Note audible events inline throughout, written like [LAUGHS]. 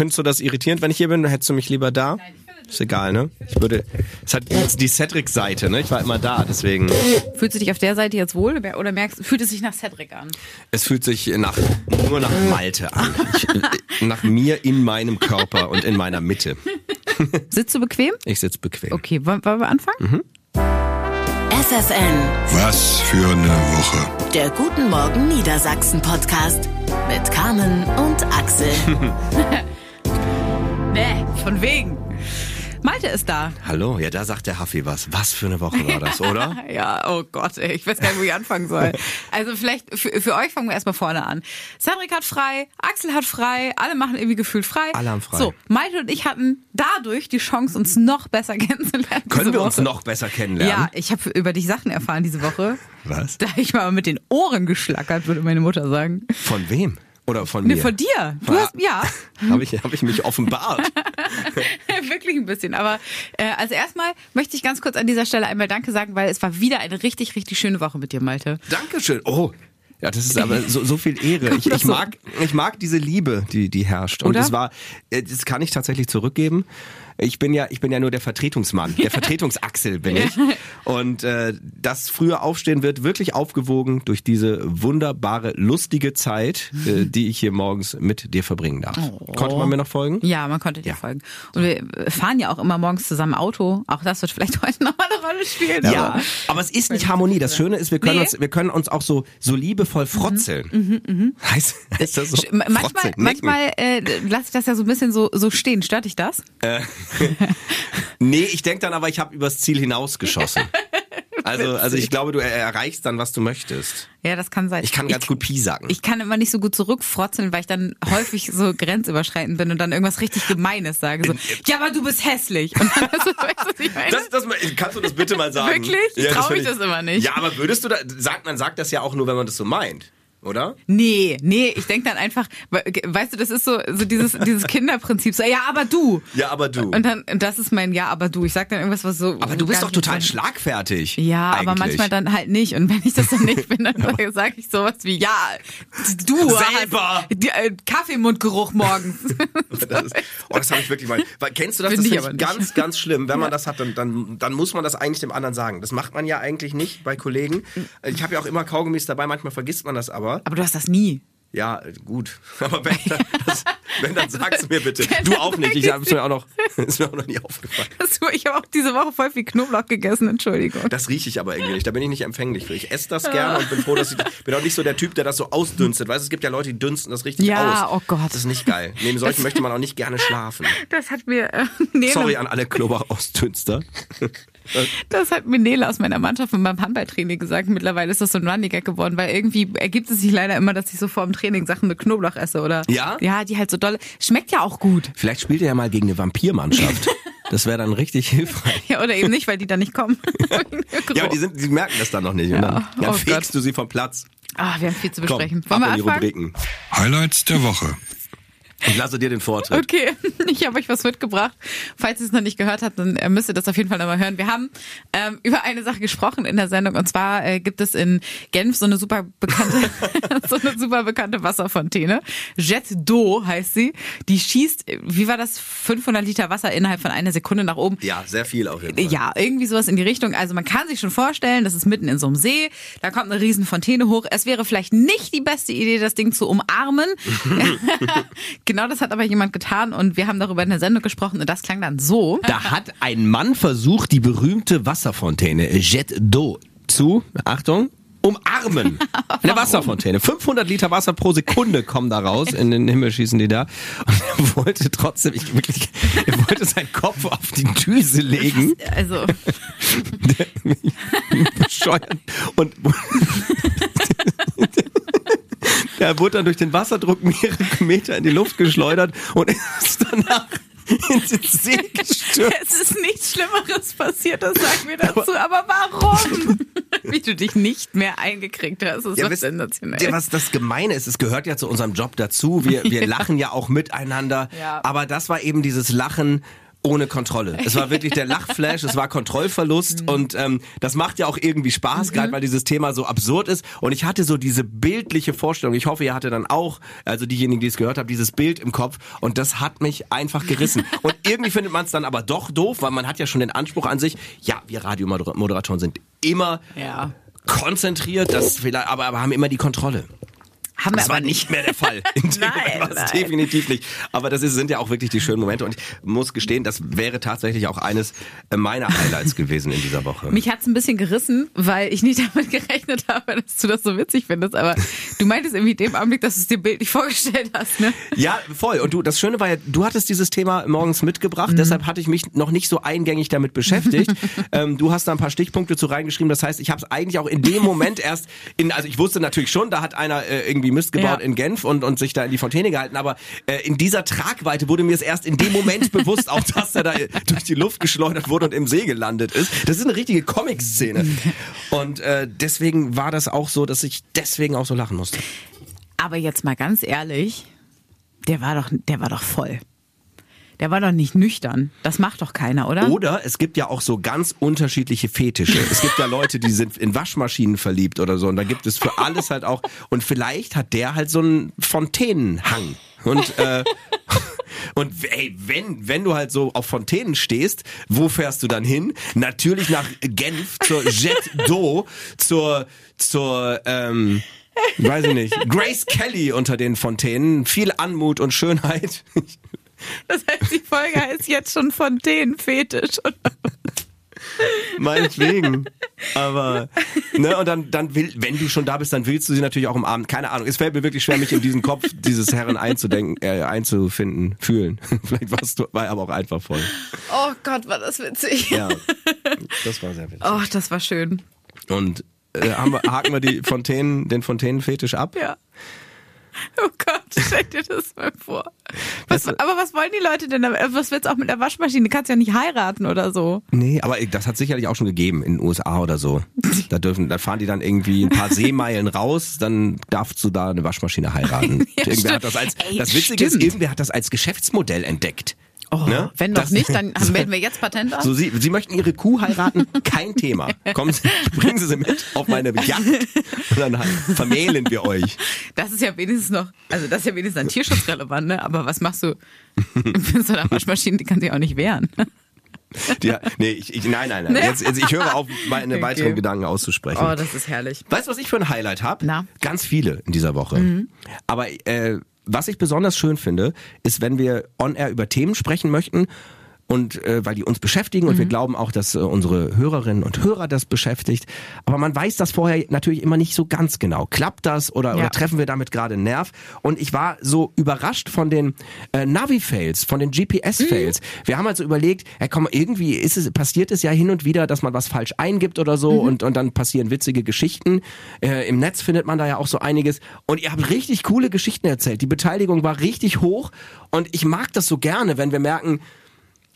findest du das irritierend, wenn ich hier bin? Hättest du mich lieber da? Nein, Ist egal, ne? Ich würde. Es hat jetzt die Cedric-Seite, ne? Ich war immer da, deswegen. Fühlst du dich auf der Seite jetzt wohl oder merkst, fühlt es sich nach Cedric an? Es fühlt sich nach nur nach Malte an. Ich, äh, nach mir in meinem Körper und in meiner Mitte. [LAUGHS] Sitzt du bequem? Ich sitze bequem. Okay, wollen, wollen wir anfangen? Mhm. FFN. Was für eine Woche. Der Guten Morgen Niedersachsen Podcast mit Carmen und Axel. [LAUGHS] nee, von wegen. Malte ist da. Hallo, ja, da sagt der Haffi was. Was für eine Woche war das, oder? [LAUGHS] ja, oh Gott, ey, ich weiß gar nicht, wo ich anfangen soll. Also vielleicht, für, für euch fangen wir erstmal vorne an. Cedric hat frei, Axel hat frei, alle machen irgendwie gefühlt frei. Alle haben frei. So, Malte und ich hatten dadurch die Chance, uns noch besser [LAUGHS] kennenzulernen. Können wir uns noch besser kennenlernen? Ja, ich habe über dich Sachen erfahren diese Woche. Was? Da ich mal mit den Ohren geschlackert, würde meine Mutter sagen. Von wem? Oder von mir? Nee, von dir. Du hast, ja. [LAUGHS] Habe ich, hab ich mich offenbart. [LAUGHS] Wirklich ein bisschen. Aber äh, also erstmal möchte ich ganz kurz an dieser Stelle einmal Danke sagen, weil es war wieder eine richtig, richtig schöne Woche mit dir, Malte. Dankeschön. Oh, ja, das ist aber so, so viel Ehre. [LAUGHS] Ich, ich mag, ich mag diese Liebe, die, die herrscht. Und Oder? das war, äh, das kann ich tatsächlich zurückgeben. Ich bin ja, ich bin ja nur der Vertretungsmann, der [LAUGHS] Vertretungsachsel bin ich. Und äh, das frühe Aufstehen wird wirklich aufgewogen durch diese wunderbare, lustige Zeit, äh, [LAUGHS] die ich hier morgens mit dir verbringen darf. Oh. Konnte man mir noch folgen? Ja, man konnte dir ja. folgen. Und wir fahren ja auch immer morgens zusammen Auto. Auch das wird vielleicht [LAUGHS] heute nochmal eine Rolle spielen. Ja, aber, aber es ist nicht Harmonie. Das Schöne ist, wir können nee. uns, wir können uns auch so, so liebevoll frotzeln. Mhm, mh, mh. Heißt, heißt das so? Manchmal, manchmal äh, lasse ich das ja so ein bisschen so, so stehen. Stört dich das? Äh, [LAUGHS] nee, ich denke dann aber, ich habe übers Ziel hinausgeschossen. Also, also ich glaube, du erreichst dann, was du möchtest. Ja, das kann sein. Ich kann ganz ich, gut Pi sagen. Ich kann immer nicht so gut zurückfrotzeln, weil ich dann häufig so grenzüberschreitend bin und dann irgendwas richtig Gemeines sage. So, ja, aber du bist hässlich. Und dann, also, [LAUGHS] weißt du, ich meine? Das, das, kannst du das bitte mal sagen? Wirklich? Ich ja, traue mich das immer nicht. Ja, aber würdest du da, sagt, man sagt das ja auch nur, wenn man das so meint oder? Nee, nee, ich denk dann einfach, weißt du, das ist so, so dieses, dieses Kinderprinzip, so, ja, aber du. Ja, aber du. Und dann, das ist mein Ja, aber du. Ich sag dann irgendwas, was so. Aber du bist doch total schlagfertig. Ja, eigentlich. aber manchmal dann halt nicht. Und wenn ich das dann nicht bin, dann [LAUGHS] sage ich sowas wie, ja, du. Selber. Hast, äh, Kaffeemundgeruch morgens. [LAUGHS] das ist, oh, das habe ich wirklich mal. Weil, kennst du das? Find das ist ganz, ganz schlimm. Wenn man das hat, dann, dann, dann muss man das eigentlich dem anderen sagen. Das macht man ja eigentlich nicht bei Kollegen. Ich habe ja auch immer Kaugummis dabei, manchmal vergisst man das aber aber. Aber du hast das nie. Ja, gut. [LAUGHS] Aber wenn, das, wenn dann sagst du mir bitte. [LAUGHS] Du auch nicht. Ich habe mir auch noch, [LAUGHS] ist mir auch noch nie aufgefallen. Ich habe auch diese Woche voll viel Knoblauch gegessen, Entschuldigung. Das rieche ich aber irgendwie nicht. Da bin ich nicht empfänglich für. Ich esse das gerne und bin froh, dass ich bin auch nicht so der Typ, der das so ausdünstet. Weißt du, es gibt ja Leute, die dünsten das richtig ja, aus. oh Gott. Das ist nicht geil. Neben solchen das, möchte man auch nicht gerne schlafen. Das hat mir äh, Sorry an alle Knoblauch-Ausdünster. [LAUGHS] Das hat mir Nele aus meiner Mannschaft und beim Handballtraining gesagt. Mittlerweile ist das so ein Running Gag geworden, weil irgendwie ergibt es sich leider immer, dass ich so vor dem Training Sachen mit Knoblauch esse oder. Ja? Ja, die halt so doll. Schmeckt ja auch gut. Vielleicht spielt er ja mal gegen eine Vampirmannschaft. [LAUGHS] Das wäre dann richtig hilfreich. Ja, oder eben nicht, weil die dann nicht kommen. [LAUGHS] ja, aber die, sind, die merken das dann noch nicht. Ja. Und dann, dann oh fegst Gott. du sie vom Platz. Ah, wir haben viel zu besprechen. Komm, Wollen wir anfangen? Rubriken. Highlights der Woche. Ich lasse dir den Vortritt. Okay, [LAUGHS] ich habe euch was mitgebracht. Falls ihr es noch nicht gehört habt, dann äh, müsst ihr das auf jeden Fall nochmal hören. Wir haben ähm, über eine Sache gesprochen in der Sendung und zwar äh, gibt es in Genf so eine super bekannte, [LAUGHS] so eine super bekannte Wasserfontäne. Jet d'eau heißt sie. Die schießt, wie war das, 500 Liter Wasser innerhalb von einer Sekunde nach oben. Ja, sehr viel auf jeden Fall. Ja, irgendwie sowas in die Richtung. Also man kann sich schon vorstellen, das ist mitten in so einem See. Da kommt eine riesen Fontäne hoch. Es wäre vielleicht nicht die beste Idee, das Ding zu umarmen. [LAUGHS] Genau das hat aber jemand getan und wir haben darüber in der Sendung gesprochen und das klang dann so. Da hat ein Mann versucht, die berühmte Wasserfontäne Jet d'eau zu, Achtung, umarmen. [LAUGHS] Eine Wasserfontäne. 500 Liter Wasser pro Sekunde kommen da raus. In den Himmel schießen die da. Und er wollte trotzdem, ich wirklich, er wollte seinen Kopf auf die Düse legen. Also. [LAUGHS] Bescheuert. Und [LAUGHS] Der wurde dann durch den Wasserdruck mehrere Meter in die Luft geschleudert und [LAUGHS] ist danach ins See gestürzt. Es ist nichts Schlimmeres passiert, das sagen wir dazu. Aber, aber warum? [LAUGHS] Wie du dich nicht mehr eingekriegt hast, das ist ja, sensationell. Ja, was das Gemeine ist, es gehört ja zu unserem Job dazu. Wir, wir ja. [LAUGHS] lachen ja auch miteinander. Ja. Aber das war eben dieses Lachen ohne Kontrolle. Es war wirklich der Lachflash, es war Kontrollverlust mhm. und ähm, das macht ja auch irgendwie Spaß, mhm. gerade weil dieses Thema so absurd ist. Und ich hatte so diese bildliche Vorstellung. Ich hoffe, ihr hattet dann auch, also diejenigen, die es gehört haben, dieses Bild im Kopf und das hat mich einfach gerissen. [LAUGHS] Und irgendwie findet man es dann aber doch doof, weil man hat ja schon den Anspruch an sich, ja, wir Radiomoderatoren sind immer ja. konzentriert, das vielleicht, aber, aber haben immer die Kontrolle. Haben das war nicht mehr der Fall. [LAUGHS] In dem nein, es definitiv nicht. Aber das ist, sind ja auch wirklich die schönen Momente. Und ich muss gestehen, das wäre tatsächlich auch eines meiner Highlights gewesen in dieser Woche. Mich hat's ein bisschen gerissen, weil ich nicht [LAUGHS] damit gerechnet habe, dass du das so witzig findest. Aber du meintest irgendwie dem Augenblick, dass du es dir bildlich vorgestellt hast, ne? Ja, voll. Und du, das Schöne war ja, du hattest dieses Thema morgens mitgebracht. Mhm. Deshalb hatte ich mich noch nicht so eingängig damit beschäftigt. [LAUGHS] ähm, du hast da ein paar Stichpunkte zu reingeschrieben. Das heißt, ich habe es eigentlich auch in dem Moment erst in, also ich wusste natürlich schon, da hat einer äh, irgendwie irgendwie Mist gebaut ja. in Genf und, und sich da in die Fontäne gehalten. Aber äh, in dieser Tragweite wurde mir es erst in dem Moment [LAUGHS] bewusst, auch dass er da durch die Luft geschleudert wurde und im See gelandet ist. Das ist eine richtige Comic-Szene. Und äh, deswegen war das auch so, dass ich deswegen auch so lachen musste. Aber jetzt mal ganz ehrlich, der war doch, der war doch voll. Der war doch nicht nüchtern. Das macht doch keiner, oder? Oder es gibt ja auch so ganz unterschiedliche Fetische. Es gibt ja Leute, die sind in Waschmaschinen verliebt oder so. Und da gibt es für alles halt auch. Und vielleicht hat der halt so einen Fontänenhang. Und äh, [LAUGHS] und ey, wenn, wenn du halt so auf Fontänen stehst, wo fährst du dann hin? Natürlich nach Genf zur Jet d'eau, zur, zur, ähm, weiß ich nicht, Grace Kelly unter den Fontänen. Viel Anmut und Schönheit. Das heißt, die Folge heißt jetzt schon Fontänenfetisch. Meinetwegen. Aber, ne, und dann, dann will, wenn du schon da bist, dann willst du sie natürlich auch im Abend. Keine Ahnung. Es fällt mir wirklich schwer, mich in diesen Kopf dieses Herren einzudenken, äh, einzufinden, fühlen. [LAUGHS] Vielleicht warst du, war aber auch einfach voll. Oh Gott, war das witzig. Ja. Das war sehr witzig. Oh, das war schön. Und äh, haben wir, haken wir die Fontänen, den Fontänenfetisch ab? Ja. Oh Gott, stell dir das mal vor. Was, aber was wollen die Leute denn? Was wird's auch mit der Waschmaschine? Du kannst ja nicht heiraten oder so. Nee, aber das hat sicherlich auch schon gegeben in den USA oder so. Da dürfen, da fahren die dann irgendwie ein paar Seemeilen raus, dann darfst du da eine Waschmaschine heiraten. [LAUGHS] ja, irgendwer hat das als, Ey, das Witzige stimmt. ist, irgendwer hat das als Geschäftsmodell entdeckt. Oh, ne? Wenn noch das, nicht, dann [LAUGHS] melden wir jetzt Patent an. So, Sie, Sie möchten Ihre Kuh heiraten? Kein Thema. Kommen Sie, [LAUGHS] bringen Sie sie mit auf meine Yacht [LAUGHS] und dann halt vermählen wir euch. Das ist ja wenigstens noch, also das ist ja wenigstens ein tierschutzrelevant, ne? Aber was machst du mit so einer Waschmaschine, die kann sich auch nicht wehren. Die, nee, ich, ich, nein, nein, nein. Jetzt, jetzt, ich höre auf, meine okay. weiteren Gedanken auszusprechen. Oh, das ist herrlich. Weißt du, was ich für ein Highlight habe? Ganz viele in dieser Woche. Mhm. Aber äh, was ich besonders schön finde, ist, wenn wir on air über Themen sprechen möchten und äh, weil die uns beschäftigen und wir mhm. glauben auch, dass äh, unsere Hörerinnen und Hörer das beschäftigt. Aber man weiß das vorher natürlich immer nicht so ganz genau. Klappt das oder, ja. oder treffen wir damit gerade einen Nerv? Und ich war so überrascht von den äh, Navi-Fails, von den GPS-Fails. Mhm. Wir haben also überlegt, ja komm, irgendwie ist es, passiert es ja hin und wieder, dass man was falsch eingibt oder so mhm. und, und dann passieren witzige Geschichten. Äh, Im Netz findet man da ja auch so einiges. Und ihr habt richtig coole Geschichten erzählt. Die Beteiligung war richtig hoch und ich mag das so gerne, wenn wir merken,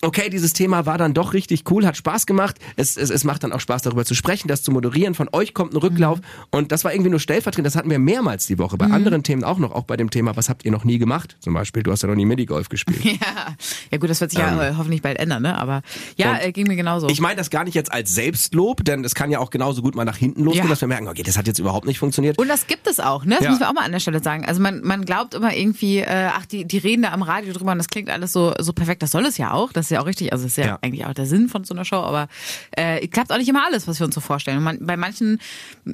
okay, dieses Thema war dann doch richtig cool, hat Spaß gemacht. Es, es, es macht dann auch Spaß, darüber zu sprechen, das zu moderieren. Von euch kommt ein Rücklauf. Mhm. Und das war irgendwie nur stellvertretend. Das hatten wir mehrmals die Woche. Bei mhm. anderen Themen auch noch. Auch bei dem Thema, was habt ihr noch nie gemacht? Zum Beispiel, du hast ja noch nie Minigolf gespielt. [LAUGHS] Ja, ja gut, das wird sich ähm. ja hoffentlich bald ändern, ne? Aber ja, äh, ging mir genauso. Ich meine das gar nicht jetzt als Selbstlob, denn es kann ja auch genauso gut mal nach hinten losgehen, ja. dass wir merken, okay, das hat jetzt überhaupt nicht funktioniert. Und das gibt es auch, ne? Das ja. müssen wir auch mal an der Stelle sagen. Also man, man glaubt immer irgendwie, äh, ach, die, die reden da am Radio drüber und das klingt alles so, so perfekt. Das soll es ja auch. Das ja auch richtig. Also es ist ja, ja eigentlich auch der Sinn von so einer Show, aber äh, klappt auch nicht immer alles, was wir uns so vorstellen. Man, bei manchen,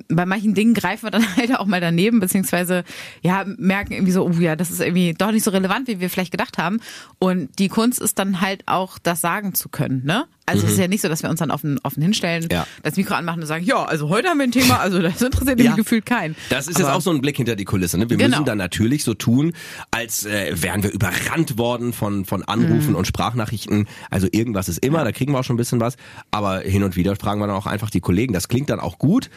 bei manchen Dingen greifen wir dann [LAUGHS] halt auch mal daneben, beziehungsweise ja, merken irgendwie so, oh ja, das ist irgendwie doch nicht so relevant, wie wir vielleicht gedacht haben. Und die Kunst ist dann halt auch, das sagen zu können, ne? Also mhm. es ist mhm. ja nicht so, dass wir uns dann offen, offen hinstellen, ja. das Mikro anmachen und sagen, ja, also heute haben wir ein Thema, also das interessiert ja. gefühlt keinen. Das ist Aber jetzt auch so ein Blick hinter die Kulisse. Ne? Wir genau. müssen dann natürlich so tun, als äh, wären wir überrannt worden von, von Anrufen mhm. und Sprachnachrichten. Also irgendwas ist immer, ja. da kriegen wir auch schon ein bisschen was. Aber hin und wieder fragen wir dann auch einfach die Kollegen. Das klingt dann auch gut.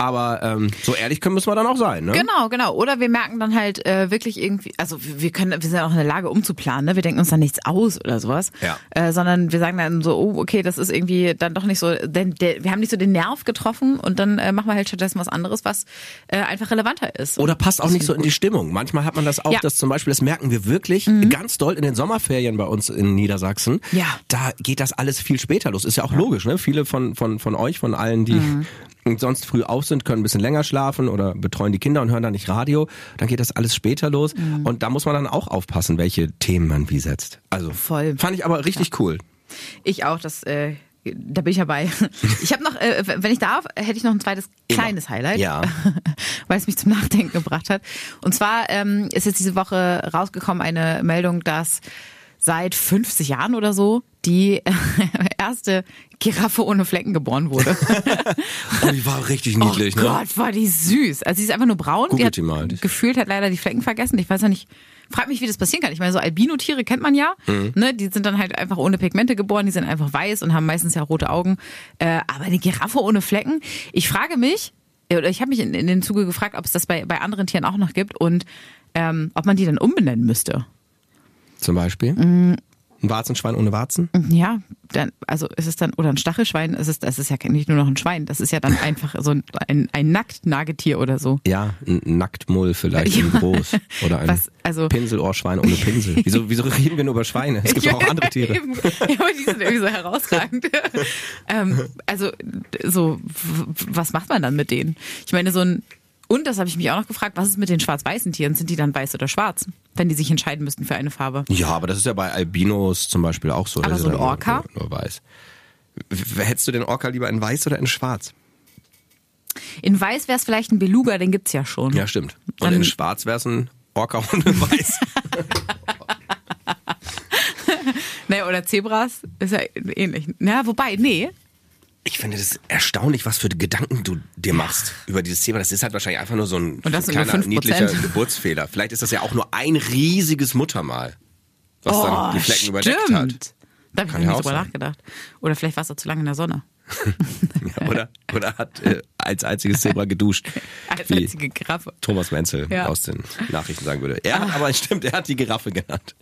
Aber ähm, so ehrlich können müssen wir dann auch sein, ne? Genau, genau. Oder wir merken dann halt äh, wirklich irgendwie, also wir können, wir sind auch in der Lage umzuplanen, ne? Wir denken uns dann nichts aus oder sowas. Ja. Äh, sondern wir sagen dann so, oh, okay, das ist irgendwie dann doch nicht so, denn der, wir haben nicht so den Nerv getroffen und dann äh, machen wir halt stattdessen was anderes, was äh, einfach relevanter ist. Oder passt auch nicht so in die Stimmung. Manchmal hat man das auch, Ja. dass zum Beispiel, das merken wir wirklich ganz doll in den Sommerferien bei uns in Niedersachsen. Ja. Da geht das alles viel später los. Ist ja auch logisch, ne? Viele von, von, von euch, von allen, die sonst früh auf sind, können ein bisschen länger schlafen oder betreuen die Kinder und hören dann nicht Radio. Dann geht das alles später los. Und da muss man dann auch aufpassen, welche Themen man wie setzt. Also Voll. fand ich aber richtig cool. Ich auch, das, äh, da bin ich dabei. [LAUGHS] Ich habe noch, äh, wenn ich darf, hätte ich noch ein zweites Immer. kleines Highlight, Ja. [LAUGHS] weil es mich zum Nachdenken gebracht hat. Und zwar ähm, ist jetzt diese Woche rausgekommen eine Meldung, dass seit 50 Jahren oder so die [LAUGHS] erste Giraffe ohne Flecken geboren wurde. [LAUGHS] Oh, die war richtig niedlich, oh ne? Gott, war die süß. Also sie ist einfach nur braun. Googelt die hat die mal. gefühlt hat leider die Flecken vergessen. Ich weiß ja nicht. Frag mich, wie das passieren kann. Ich meine, so Albino-Tiere kennt man ja. Mhm. Ne? Die sind dann halt einfach ohne Pigmente geboren. Die sind einfach weiß und haben meistens ja rote Augen. Äh, aber eine Giraffe ohne Flecken. Ich frage mich, äh, oder ich habe mich in, in dem Zuge gefragt, ob es das bei, bei anderen Tieren auch noch gibt und ähm, ob man die dann umbenennen müsste. Zum Beispiel. Mm. Ein Warzenschwein ohne Warzen? Ja, dann, also ist es dann, oder ein Stachelschwein, ist es, das ist ja nicht nur noch ein Schwein, das ist ja dann einfach so ein, ein, ein Nacktnagetier oder so. Ja, ein Nacktmull vielleicht in Ja. groß. Oder ein Was, also- Pinselohrschwein ohne Pinsel. [LAUGHS] Wieso, wieso reden wir nur über Schweine? Es gibt Ja, auch andere Tiere. Eben. Ja, aber die sind irgendwie so herausragend. [LAUGHS] ähm, also, so, was macht man dann mit denen? Ich meine, so ein, und das habe ich mich auch noch gefragt, was ist mit den schwarz-weißen Tieren? Sind die dann weiß oder schwarz? Wenn die sich entscheiden müssten für eine Farbe. Ja, aber das ist ja bei Albinos zum Beispiel auch so. Aber so ein Orca? Nur, nur weiß. Hättest du den Orca lieber in weiß oder in schwarz? In weiß wäre es vielleicht ein Beluga, den gibt's ja schon. Ja, stimmt. Und Dann- in schwarz wäre es ein Orca ohne weiß. [LAUGHS] [LAUGHS] Ne, oder Zebras ist ja ähnlich. Na, wobei, nee. Ich finde das erstaunlich, was für Gedanken du dir machst über dieses Thema. Das ist halt wahrscheinlich einfach nur so ein kleiner, 5%. niedlicher Geburtsfehler. Vielleicht ist das ja auch nur ein riesiges Muttermal, was dann die Flecken überdeckt hat. Oh, stimmt. Da habe ich ja nicht drüber nachgedacht. Oder vielleicht war es auch zu lange in der Sonne. [LAUGHS] Ja, oder, oder hat äh, als einziges Zebra geduscht. [LAUGHS] Als einzige Giraffe. Thomas Menzel Ja. aus den Nachrichten sagen würde. Er hat aber stimmt, er hat die Giraffe genannt.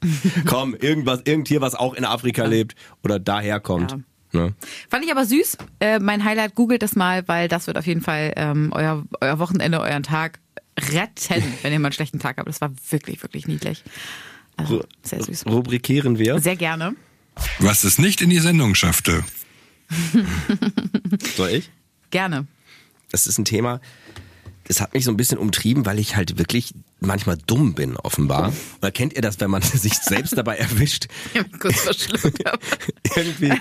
Komm, irgendwas, irgendein Tier, was auch in Afrika lebt oder daher kommt. Ja. Ne? Fand ich aber süß. Äh, mein Highlight, googelt das mal, weil das wird auf jeden Fall ähm, euer, euer Wochenende, euren Tag retten, [LAUGHS] wenn ihr mal einen schlechten Tag habt. Das war wirklich, wirklich niedlich. Also, sehr süß. Rubrikieren wir. Sehr gerne. Was es nicht in die Sendung schaffte. [LAUGHS] Soll ich? Gerne. Das ist ein Thema, das hat mich so ein bisschen umtrieben, weil ich halt wirklich manchmal dumm bin, offenbar. Oder kennt ihr das, wenn man [LAUGHS] sich selbst dabei erwischt, [LAUGHS] kurz verschluckt. [LAUGHS] irgendwie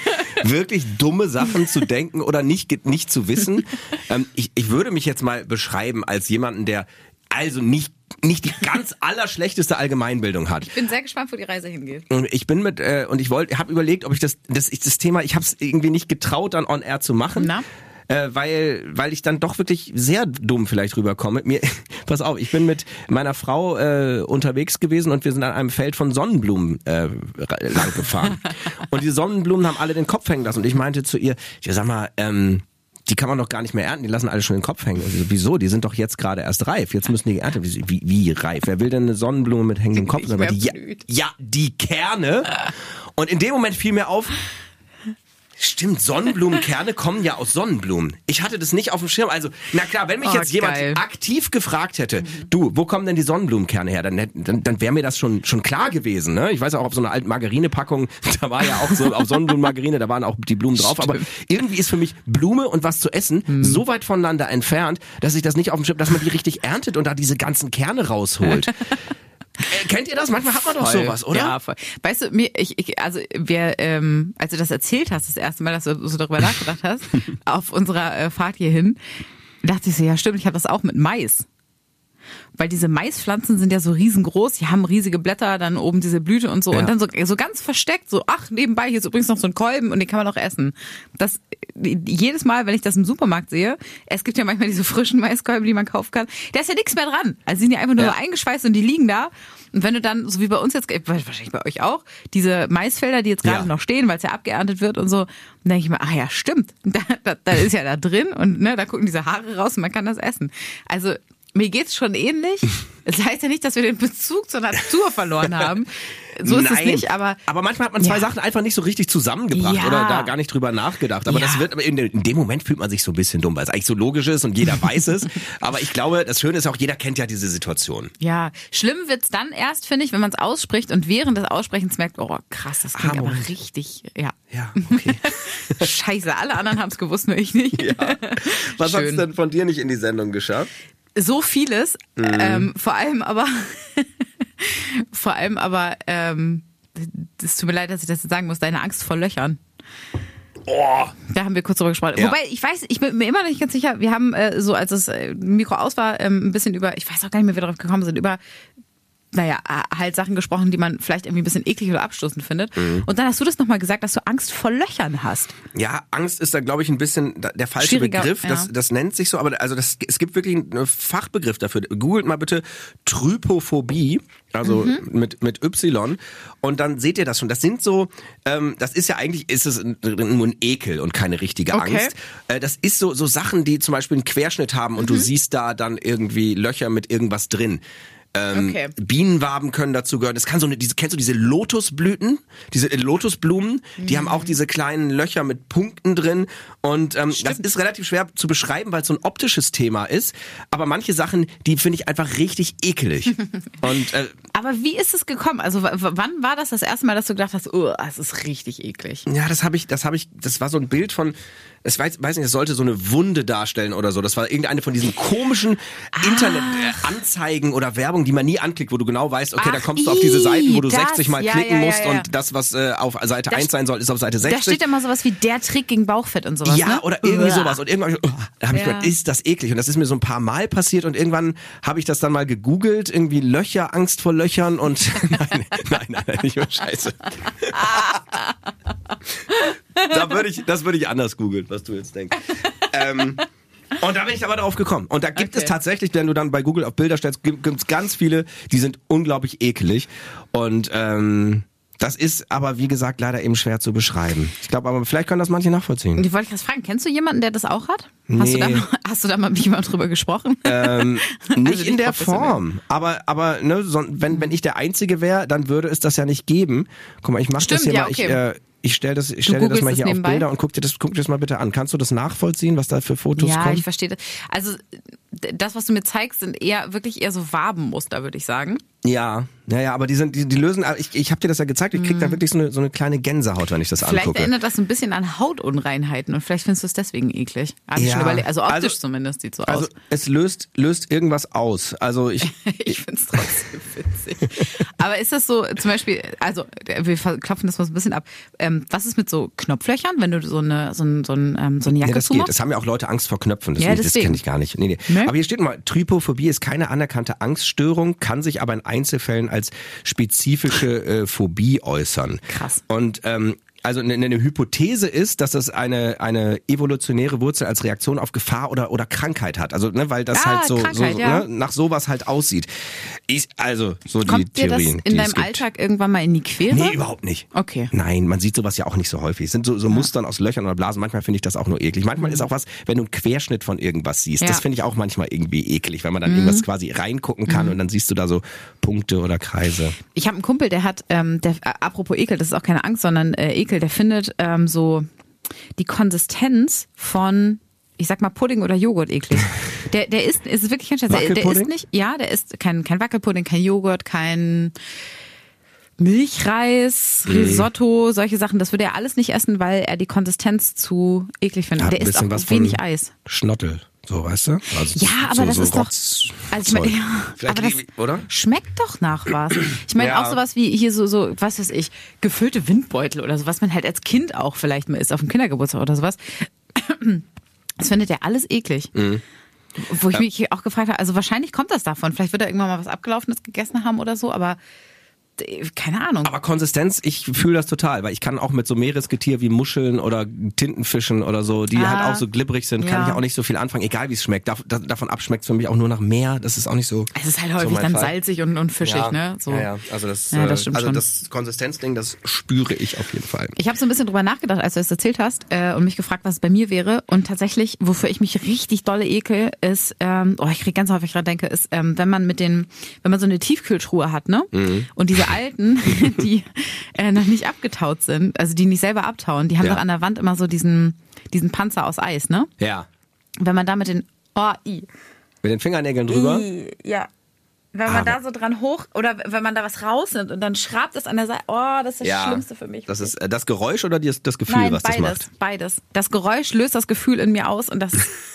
wirklich dumme Sachen zu denken oder nicht, nicht zu wissen? Ähm, ich, ich würde mich jetzt mal beschreiben als jemanden, der also nicht nicht die ganz allerschlechteste Allgemeinbildung hat. Ich bin sehr gespannt, wo die Reise hingeht. Und ich bin mit äh, und ich wollte, habe überlegt, ob ich das, das, ich, das Thema, ich habe es irgendwie nicht getraut, dann on air zu machen. Na? Äh, weil, weil ich dann doch wirklich sehr dumm vielleicht rüberkomme. Mir, [LAUGHS] pass auf, ich bin mit meiner Frau äh, unterwegs gewesen und wir sind an einem Feld von Sonnenblumen äh, lang gefahren. [LAUGHS] und die Sonnenblumen haben alle den Kopf hängen lassen. Und ich meinte zu ihr, ich sag mal, ähm, die kann man doch gar nicht mehr ernten, die lassen alle schon den Kopf hängen. So, wieso? Die sind doch jetzt gerade erst reif, jetzt müssen die geerntet werden. Wie, wie reif? Wer will denn eine Sonnenblume mit hängendem Kopf? Aber die, ja, ja, die Kerne. Und in dem Moment fiel mir auf, Stimmt, Sonnenblumenkerne kommen ja aus Sonnenblumen. Ich hatte das nicht auf dem Schirm. Also, na klar, wenn mich Oh, jetzt jemand geil. aktiv gefragt hätte, du, wo kommen denn die Sonnenblumenkerne her? Dann, dann, dann wäre mir das schon, schon klar gewesen. Ne? Ich weiß auch, auf so einer alten Margarinepackung, [LAUGHS] da war ja auch so, auf Sonnenblumenmargarine, da waren auch die Blumen drauf. Aber irgendwie ist für mich Blume und was zu essen so weit voneinander entfernt, dass ich das nicht auf dem Schirm, dass man die richtig erntet und da diese ganzen Kerne rausholt. [LAUGHS] Äh, Kennt ihr das? Manchmal hat man doch Voll. sowas, oder? Ja, voll. Weißt du, mir, ich, ich, also wir, ähm, als du das erzählt hast, das erste Mal, dass du so darüber nachgedacht hast, [LAUGHS] auf unserer äh, Fahrt hierhin, dachte ich so, ja stimmt, ich habe das auch mit Mais. Weil diese Maispflanzen sind ja so riesengroß, die haben riesige Blätter, dann oben diese Blüte und so. Ja. Und dann so, so ganz versteckt, so, ach, nebenbei, hier ist übrigens noch so ein Kolben und den kann man auch essen. Das, jedes Mal, wenn ich das im Supermarkt sehe, es gibt ja manchmal diese frischen Maiskolben, die man kaufen kann, da ist ja nichts mehr dran. Also sind ja einfach nur Ja. eingeschweißt und die liegen da. Und wenn du dann, so wie bei uns jetzt, wahrscheinlich bei euch auch, diese Maisfelder, die jetzt gerade Ja. noch stehen, weil es ja abgeerntet wird und so, dann denke ich mir, ah ja, stimmt, [LAUGHS] da, da, da ist ja da drin und ne, da gucken diese Haare raus und man kann das essen. Also mir geht's schon ähnlich. [LAUGHS] Es das heißt ja nicht, dass wir den Bezug zur Natur verloren haben. [LAUGHS] So ist Nein. es nicht, aber aber manchmal hat man zwei Ja. Sachen einfach nicht so richtig zusammengebracht Ja. oder da gar nicht drüber nachgedacht. Aber Ja. das wird in, in dem Moment fühlt man sich so ein bisschen dumm, weil es eigentlich so logisch ist und jeder weiß es. [LAUGHS] Aber ich glaube, das Schöne ist auch, jeder kennt ja diese Situation. ja, schlimm wird's dann erst, finde ich, wenn man es ausspricht und während des Aussprechens merkt, oh krass, das klingt Ah, aber richtig, ja. Ja, okay. Scheiße, alle anderen haben es gewusst, nur ich nicht. Was hat's Schön. denn von dir nicht in die Sendung geschafft? So vieles, Mhm. ähm, vor allem aber, [LAUGHS] vor allem aber, ähm, es tut mir leid, dass ich das jetzt sagen muss, deine Angst vor Löchern. Oh, Da haben wir kurz drüber gesprochen. Ja. Wobei, ich weiß, ich bin mir immer noch nicht ganz sicher, wir haben äh, so, als das äh, Mikro aus war, ähm, ein bisschen über, ich weiß auch gar nicht mehr, wie wir darauf gekommen sind, über naja, äh, halt Sachen gesprochen, die man vielleicht irgendwie ein bisschen eklig oder abstoßend findet. Mhm. Und dann hast du das nochmal gesagt, dass du Angst vor Löchern hast. Ja, Angst ist da, glaube ich, ein bisschen der falsche Begriff. Das, ja. das nennt sich so, aber also das, es gibt wirklich einen Fachbegriff dafür. Googelt mal bitte Trypophobie, also Mhm. mit, mit Y. Und dann seht ihr das schon. Das sind so, ähm, das ist ja eigentlich, ist es ein- nur ein Ekel und keine richtige Okay. Angst. Äh, das ist so, so Sachen, die zum Beispiel einen Querschnitt haben und Mhm. du siehst da dann irgendwie Löcher mit irgendwas drin. Ähm, Okay. Bienenwaben können dazu gehören. Das kann so eine, diese, kennst du diese Lotusblüten? Diese äh, Lotusblumen? Die haben auch Mhm. diese kleinen Löcher mit Punkten drin. Und ähm, das ist relativ schwer zu beschreiben, weil es so ein optisches Thema ist. Aber manche Sachen, die finde ich einfach richtig ekelig. [LAUGHS] Und äh, Aber wie ist es gekommen? Also wann war das das erste Mal, dass du gedacht hast, oh, das ist richtig eklig? ja, das habe ich, das habe ich, das war so ein Bild von, es weiß, weiß nicht, das sollte so eine Wunde darstellen oder so. Das war irgendeine von diesen komischen Internet-Anzeigen oder Werbung, die man nie anklickt, wo du genau weißt, okay, da Ach, kommst du auf diese Seiten, wo du das, 60 Mal ja, klicken ja, musst ja. und das, was äh, auf Seite Da 1 sein soll, ist auf Seite 60. Da steht immer sowas wie der Trick gegen Bauchfett und sowas. ja, ne? oder irgendwie Uah. sowas. Und irgendwann hab ich, oh, da habe ich gedacht, ist das eklig. Und das ist mir so ein paar Mal passiert und irgendwann habe ich das dann mal gegoogelt, irgendwie Löcher, Angst vor Löchern und [LAUGHS] nein, nein, nein, nein, nicht mehr scheiße. [LAUGHS] da würde ich, das würde ich anders googeln, was du jetzt denkst. ähm, und da bin ich aber drauf gekommen. Und da gibt es Okay. tatsächlich, wenn du dann bei Google auf Bilder stellst, gibt es ganz viele, die sind unglaublich ekelig. Und ähm, das ist aber, wie gesagt, leider eben schwer zu beschreiben. Ich glaube aber, vielleicht können das manche nachvollziehen. Die wollte ich das fragen. Kennst du jemanden, der das auch hat? Hast, du da, Nee. hast du da mal mit jemandem drüber gesprochen? Ähm, [LAUGHS] nicht Also in der. Form. Aber, aber ne, so, wenn, wenn ich der Einzige wäre, dann würde es das ja nicht geben. Guck mal, ich mache das hier ja, mal. okay. Ich, äh, ich stelle das, ich stell dir das mal hier auf nebenbei? Bilder und guck dir das, guck dir das mal bitte an. Kannst du das nachvollziehen, was da für Fotos ja, kommen? ich verstehe das. Also das, was du mir zeigst, sind eher wirklich eher so Wabenmuster, würde ich sagen. Ja, ja, ja, aber die sind, die, die lösen, ich, ich habe dir das ja gezeigt, ich krieg da wirklich so eine, so eine kleine Gänsehaut, wenn ich das Mhm. Vielleicht angucke. erinnert das ein bisschen an Hautunreinheiten und vielleicht findest du es deswegen eklig. Hab ich Ja. schon überlegt. Also optisch Also- zumindest sieht so Also aus. es löst, löst irgendwas aus. Also ich, [LAUGHS] Ich finde es trotzdem witzig. Aber ist das so, zum Beispiel, also wir klopfen das mal so ein bisschen ab. Ähm, was ist mit so Knopflöchern, wenn du so eine, so, ein, so, ein, ähm, so eine Jacke Ja, das zumachst? geht. Es haben ja auch Leute Angst vor Knöpfen. Das, Ja, nicht- das kenne ich gar nicht. Nee, nee. Nee? Aber hier steht mal, Trypophobie ist keine anerkannte Angststörung, kann sich aber in Einzelfällen als spezifische äh, Phobie äußern. Krass. Und ähm, also eine, eine Hypothese ist, dass es eine eine evolutionäre Wurzel als Reaktion auf Gefahr oder oder Krankheit hat. Also ne, weil das Ah, halt so, Krankheit, so ja. ne, nach sowas halt aussieht. Ist also so die Kommt dir das Theorien. in die deinem. Alltag irgendwann mal in die Quere? Nee, überhaupt nicht. Okay. Nein, man sieht sowas ja auch nicht so häufig. Es sind so, so Mustern aus Löchern oder Blasen. Manchmal finde ich das auch nur eklig. Manchmal ist auch was, wenn du einen Querschnitt von irgendwas siehst. Ja. Das finde ich auch manchmal irgendwie eklig, weil man dann irgendwas quasi reingucken kann und dann siehst du da so Punkte oder Kreise. Ich habe einen Kumpel, der hat, ähm, der, äh, apropos Ekel, das ist auch keine Angst, sondern äh, Ekel, der findet ähm, so die Konsistenz von, ich sag mal, Pudding oder Joghurt eklig. [LAUGHS] Der, der ist, ist wirklich kein Scherz. Der, ist Wackelpudding? nicht, ja, der ist kein, kein Wackelpudding, kein Joghurt, kein Milchreis, Mhm. Risotto, solche Sachen. Das würde er alles nicht essen, weil er die Konsistenz zu eklig findet. Hat der isst auch was von wenig Eis. Schnottel, so weißt du? Also Ja, aber so, das so ist doch. Rotz- Also ich mein, ja, aber das oder? schmeckt doch nach was. Ich meine Ja. auch sowas wie hier so, so, was weiß ich, gefüllte Windbeutel oder so, was man halt als Kind auch vielleicht mal isst, auf dem Kindergeburtstag oder sowas. Das findet er alles eklig. Mhm. Wo ich mich auch gefragt habe, also wahrscheinlich kommt das davon. Vielleicht wird er irgendwann mal was Abgelaufenes gegessen haben oder so, aber keine Ahnung. Aber Konsistenz, ich fühle das total, weil ich kann auch mit so Meeresgetier wie Muscheln oder Tintenfischen oder so, die Ah, halt auch so glibberig sind, kann ja. ich auch nicht so viel anfangen, egal wie es schmeckt. Dav da, davon abschmeckt es für mich auch nur nach Meer. Das ist auch nicht so. es ist halt so häufig mein dann Fall. salzig und, und fischig, ja, ne? So. Ja, ja, also das, Ja, das äh, stimmt also schon. das Konsistenzding, das spüre ich auf jeden Fall. Ich habe so ein bisschen drüber nachgedacht, als du es erzählt hast äh, und mich gefragt, was es bei mir wäre. Und tatsächlich, wofür ich mich richtig dolle ekel, ist, ähm, oh, ich krieg ganz häufig dran denke, ist, ähm, wenn man mit den, wenn man so eine Tiefkühltruhe hat, ne? Mhm. Und diese alten, [LAUGHS] die äh, noch nicht abgetaut sind, also die nicht selber abtauen, die haben Ja. doch an der Wand immer so diesen, diesen Panzer aus Eis, ne? Ja. Wenn man da mit den, oh, i, Mit den Fingernägeln drüber. I, ja. Wenn man Aber- da so dran hoch oder wenn man da was rausnimmt und dann schrabt es an der Seite, oh, das ist das Ja. Schlimmste für mich. Das ist äh, das Geräusch oder das, das Gefühl, Nein, was das beides, macht? beides. Das Geräusch löst das Gefühl in mir aus und das [LAUGHS]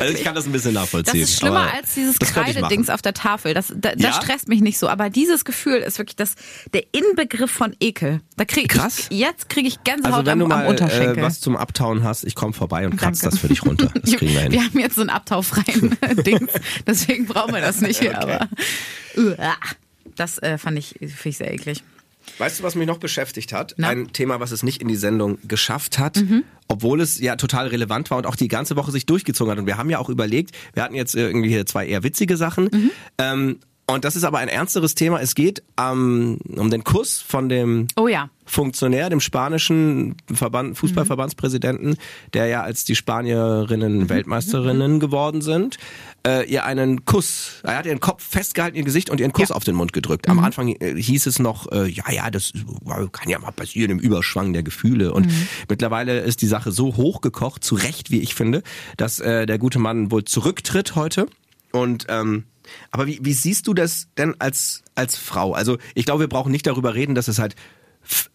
Also ich kann das ein bisschen das nachvollziehen. ist schlimmer aber als dieses das Kreidedings auf der Tafel. Das, da, Ja? das stresst mich nicht so. Aber dieses Gefühl ist wirklich das, der Inbegriff von Ekel. Da krieg Krass. Ich, jetzt kriege ich Gänsehaut Also wenn am, du am mal Unterschenkel. äh, was zum Abtauen hast, ich komme vorbei und kratze das für dich runter. Das [LAUGHS] kriegen wir hin. Wir haben jetzt so einen abtaufreien [LAUGHS] Dings, deswegen brauchen wir das nicht. Aber Uah. das äh, fand ich, ich sehr eklig. Weißt du, was mich noch beschäftigt hat? Na? Ein Thema, was es nicht in die Sendung geschafft hat, Mhm. obwohl es ja total relevant war und auch die ganze Woche sich durchgezogen hat. Und wir haben ja auch überlegt, wir hatten jetzt irgendwie hier zwei eher witzige Sachen. Mhm. Ähm, und das ist aber ein ernsteres Thema. Es geht ähm, um den Kuss von dem Oh ja. Funktionär, dem spanischen Verband, Fußballverbandspräsidenten, der ja als die Spanierinnen Weltmeisterinnen geworden sind, äh, ihr einen Kuss, er hat ihren Kopf festgehalten, ihr Gesicht und ihren Kuss Ja. auf den Mund gedrückt. Am Anfang äh, hieß es noch, äh, ja, ja, das kann ja mal passieren im Überschwang der Gefühle. Und mittlerweile ist die Sache so hochgekocht, zu Recht, wie ich finde, dass äh, der gute Mann wohl zurücktritt heute. Und ähm, aber wie, wie siehst du das denn als als Frau? Also ich glaube, wir brauchen nicht darüber reden, dass es halt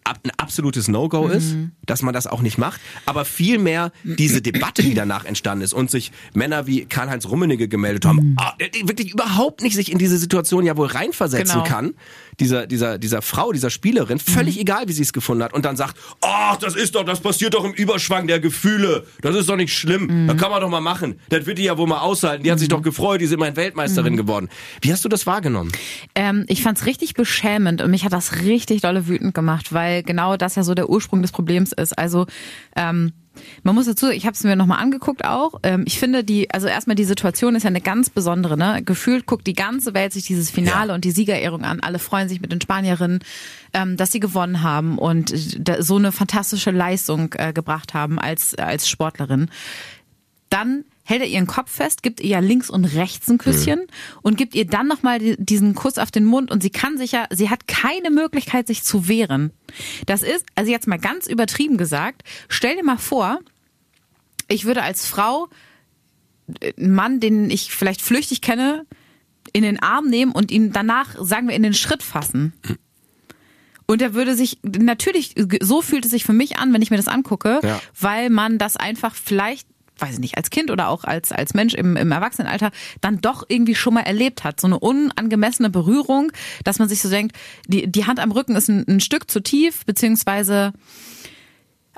ein absolutes No-Go ist, dass man das auch nicht macht, aber vielmehr diese Debatte, die danach entstanden ist und sich Männer wie Karl-Heinz Rummenigge gemeldet haben, der- der wirklich überhaupt nicht sich in diese Situation ja wohl reinversetzen Genau. kann, dieser, dieser, dieser Frau, dieser Spielerin, völlig egal, wie sie es gefunden hat und dann sagt, ach, das ist doch, das passiert doch im Überschwang der Gefühle, das ist doch nicht schlimm, das kann man doch mal machen, das wird die ja wohl mal aushalten, die hat sich doch gefreut, die ist immerhin Weltmeisterin geworden. Wie hast du das wahrgenommen? Ähm, ich fand's richtig beschämend und mich hat das richtig dolle wütend gemacht, weil genau das ja so der Ursprung des Problems ist. Also ähm, man muss dazu, ich habe es mir nochmal angeguckt auch. Ähm, ich finde die, also erstmal die Situation ist ja eine ganz besondere. Ne? Gefühlt guckt die ganze Welt sich dieses Finale Ja. und die Siegerehrung an. Alle freuen sich mit den Spanierinnen, ähm, dass sie gewonnen haben und äh, da, so eine fantastische Leistung äh, gebracht haben als als Sportlerin dann hält er ihren Kopf fest, gibt ihr ja links und rechts ein Küsschen und gibt ihr dann nochmal diesen Kuss auf den Mund und sie kann sich ja, sie hat keine Möglichkeit, sich zu wehren. Das ist, also jetzt mal ganz übertrieben gesagt, stell dir mal vor, ich würde als Frau äh, einen Mann, den ich vielleicht flüchtig kenne, in den Arm nehmen und ihn danach, sagen wir, in den Schritt fassen. Und er würde sich, natürlich, so fühlt es sich für mich an, wenn ich mir das angucke, Ja. weil man das einfach vielleicht, weiß ich nicht, als Kind oder auch als, als Mensch im, im Erwachsenenalter dann doch irgendwie schon mal erlebt hat. So eine unangemessene Berührung, dass man sich so denkt, die, die Hand am Rücken ist ein, ein Stück zu tief, beziehungsweise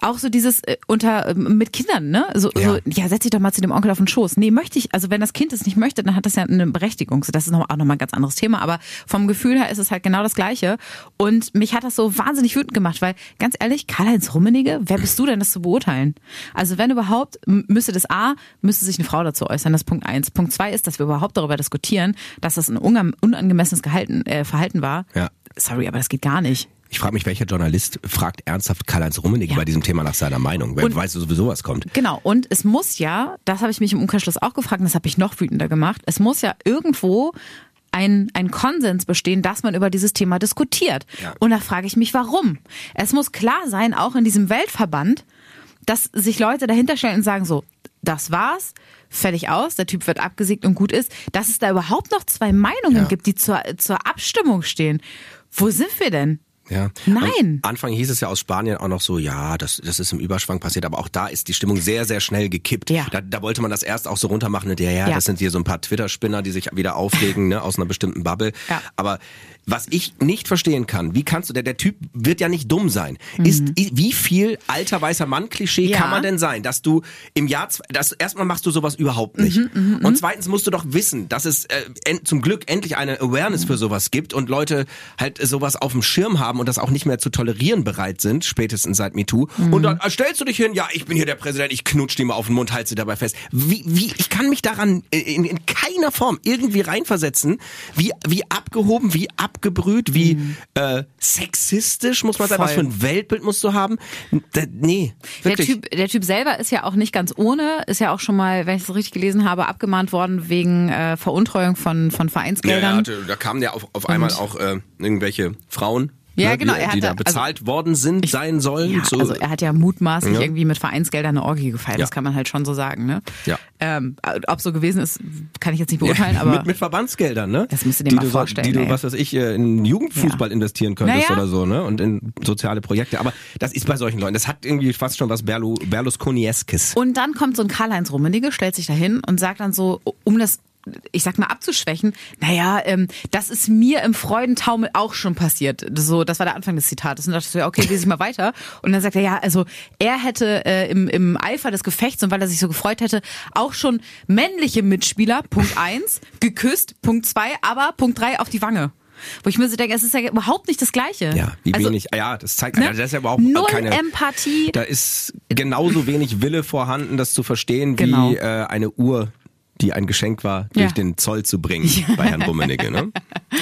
auch so dieses äh, unter ähm, mit Kindern, ne? So, ja. so, ja, setz dich doch mal zu dem Onkel auf den Schoß. Nee, möchte ich, also wenn das Kind es nicht möchte, dann hat das ja eine Berechtigung. So, das ist noch, auch nochmal ein ganz anderes Thema, aber vom Gefühl her ist es halt genau das Gleiche. Und mich hat das so wahnsinnig wütend gemacht, weil ganz ehrlich, Karl-Heinz Rummenigge, wer bist du denn, das zu beurteilen? Also wenn überhaupt, müsste das A, müsste sich eine Frau dazu äußern, das ist Punkt eins. Punkt zwei ist, dass wir überhaupt darüber diskutieren, dass das ein unang- unangemessenes Gehalten, äh, Verhalten war. Ja. Sorry, aber das geht gar nicht. Ich frage mich, welcher Journalist fragt ernsthaft Karl-Heinz Rummenigge Ja. bei diesem Thema nach seiner Meinung? Wer Und- weiß sowieso, was kommt? Genau, und es muss ja, das habe ich mich im Umkehrschluss auch gefragt, und das habe ich noch wütender gemacht, es muss ja irgendwo ein, ein Konsens bestehen, dass man über dieses Thema diskutiert. Ja. Und da frage ich mich, warum? Es muss klar sein, auch in diesem Weltverband, dass sich Leute dahinter stellen und sagen so, das war's, fertig aus, der Typ wird abgesägt und gut ist, dass es da überhaupt noch zwei Meinungen Ja. gibt, die zur, zur Abstimmung stehen. Wo sind wir denn? Ja. Nein. Am Anfang hieß es ja aus Spanien auch noch so, ja, das, das ist im Überschwang passiert, aber auch da ist die Stimmung sehr, sehr schnell gekippt. Ja. Da, da wollte man das erst auch so runtermachen, ja, ja, Ja. das sind hier so ein paar Twitter-Spinner, die sich wieder aufregen, ne, aus einer bestimmten Bubble. Ja. Aber was ich nicht verstehen kann, wie kannst du, der, der Typ wird ja nicht dumm sein. Ist, wie viel alter weißer Mann-Klischee Ja. kann man denn sein, dass du im Jahr, zw- das, erstmal machst du sowas überhaupt nicht. und zweitens musst du doch wissen, dass es äh, en, zum Glück endlich eine Awareness für sowas gibt und Leute halt äh, sowas auf dem Schirm haben und das auch nicht mehr zu tolerieren bereit sind, spätestens seit MeToo. Und dann äh, stellst du dich hin, ja, ich bin hier der Präsident, ich knutsch dir mal auf den Mund, halte sie dabei fest. Wie, wie, ich kann mich daran in, in keiner Form irgendwie reinversetzen, wie, wie abgehoben, wie abgebrüht, wie äh, sexistisch muss man sein, was für Voll. ein Weltbild musst du haben? Da, nee, Der wirklich. typ, der Typ selber ist ja auch nicht ganz ohne, ist ja auch schon mal, wenn ich es richtig gelesen habe, abgemahnt worden wegen äh, Veruntreuung von, von Ja, Vereinsgeldern. er hatte, da kamen ja auf, auf einmal auch äh, irgendwelche Frauen, Ja, ne, genau, die, er die da hatte- bezahlt worden sind, sein sollen. Ja, zu, also er hat ja mutmaßlich Ja. irgendwie mit Vereinsgeldern eine Orgie gefeiert, das Ja. kann man halt schon so sagen. Ne? Ja. Ähm, ob so gewesen ist, kann ich jetzt nicht beurteilen, aber mit, mit Verbandsgeldern, ne? Das musst du dir die mal du, so- vorstellen, Die du, was weiß ich, äh, in Jugendfußball investieren könntest Naja. oder so, ne? Und in soziale Projekte. Aber das ist bei solchen Leuten, das hat irgendwie fast schon was Berlu, Berlusconieskes. Und dann kommt so ein Karl-Heinz Rummenigge, stellt sich dahin und sagt dann so, um das ich sag mal abzuschwächen, naja, ähm, das ist mir im Freudentaumel auch schon passiert. So, das war der Anfang des Zitates. Und da dachte ich so, ja, okay, lese ich mal weiter. Und dann sagt er, ja, also er hätte äh, im, im Eifer des Gefechts und weil er sich so gefreut hätte, auch schon männliche Mitspieler, Punkt eins, geküsst, Punkt zwei, aber Punkt drei auf die Wange. Wo ich mir so denke, es ist ja überhaupt nicht das Gleiche. Ja, wie also, wenig. Ja, das zeigt, ne? das ist ja überhaupt Null keine. Empathie. Da ist genauso wenig Wille vorhanden, das zu verstehen, Genau. wie äh, eine Uhr, die ein Geschenk war, durch Ja. den Zoll zu bringen [LAUGHS] bei Herrn Rummenigge. Ne?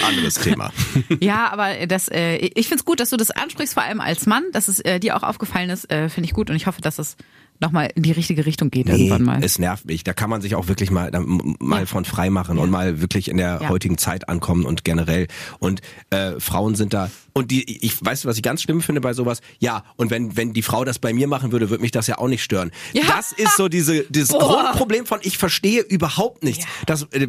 Anderes Thema. [LAUGHS] Ja, aber das, äh, ich find's gut, dass du das ansprichst, vor allem als Mann, dass es äh, dir auch aufgefallen ist, äh, finde ich gut und ich hoffe, dass es nochmal in die richtige Richtung geht irgendwann mal. es nervt mich. Da kann man sich auch wirklich mal, mal Ja. von frei machen und mal wirklich in der Ja. heutigen Zeit ankommen und generell. Und äh, Frauen sind da. Und die, ich weißt du, was ich ganz schlimm finde bei sowas? Ja, und wenn, wenn die Frau das bei mir machen würde, würde mich das ja auch nicht stören. Ja. Das ist so diese, dieses [LAUGHS] Boah. Grundproblem von, ich verstehe überhaupt nichts. Ja. Dass äh,